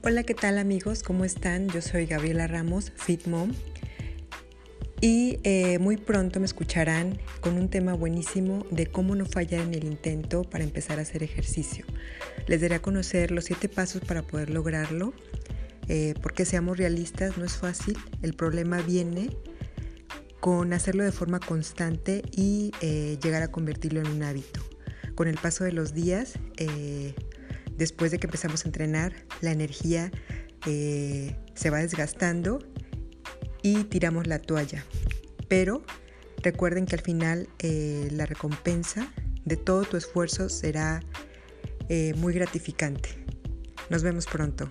Hola, ¿qué tal amigos? ¿Cómo están? Yo soy Gabriela Ramos, Fit Mom. Y eh, muy pronto me escucharán con un tema buenísimo de cómo no fallar en el intento para empezar a hacer ejercicio. Les daré a conocer los siete pasos para poder lograrlo, eh, porque seamos realistas, no es fácil. El problema viene con hacerlo de forma constante y eh, llegar a convertirlo en un hábito. Con el paso de los días, después de que empezamos a entrenar, la energía eh, se va desgastando y tiramos la toalla. Pero recuerden que al final eh, la recompensa de todo tu esfuerzo será eh, muy gratificante. Nos vemos pronto.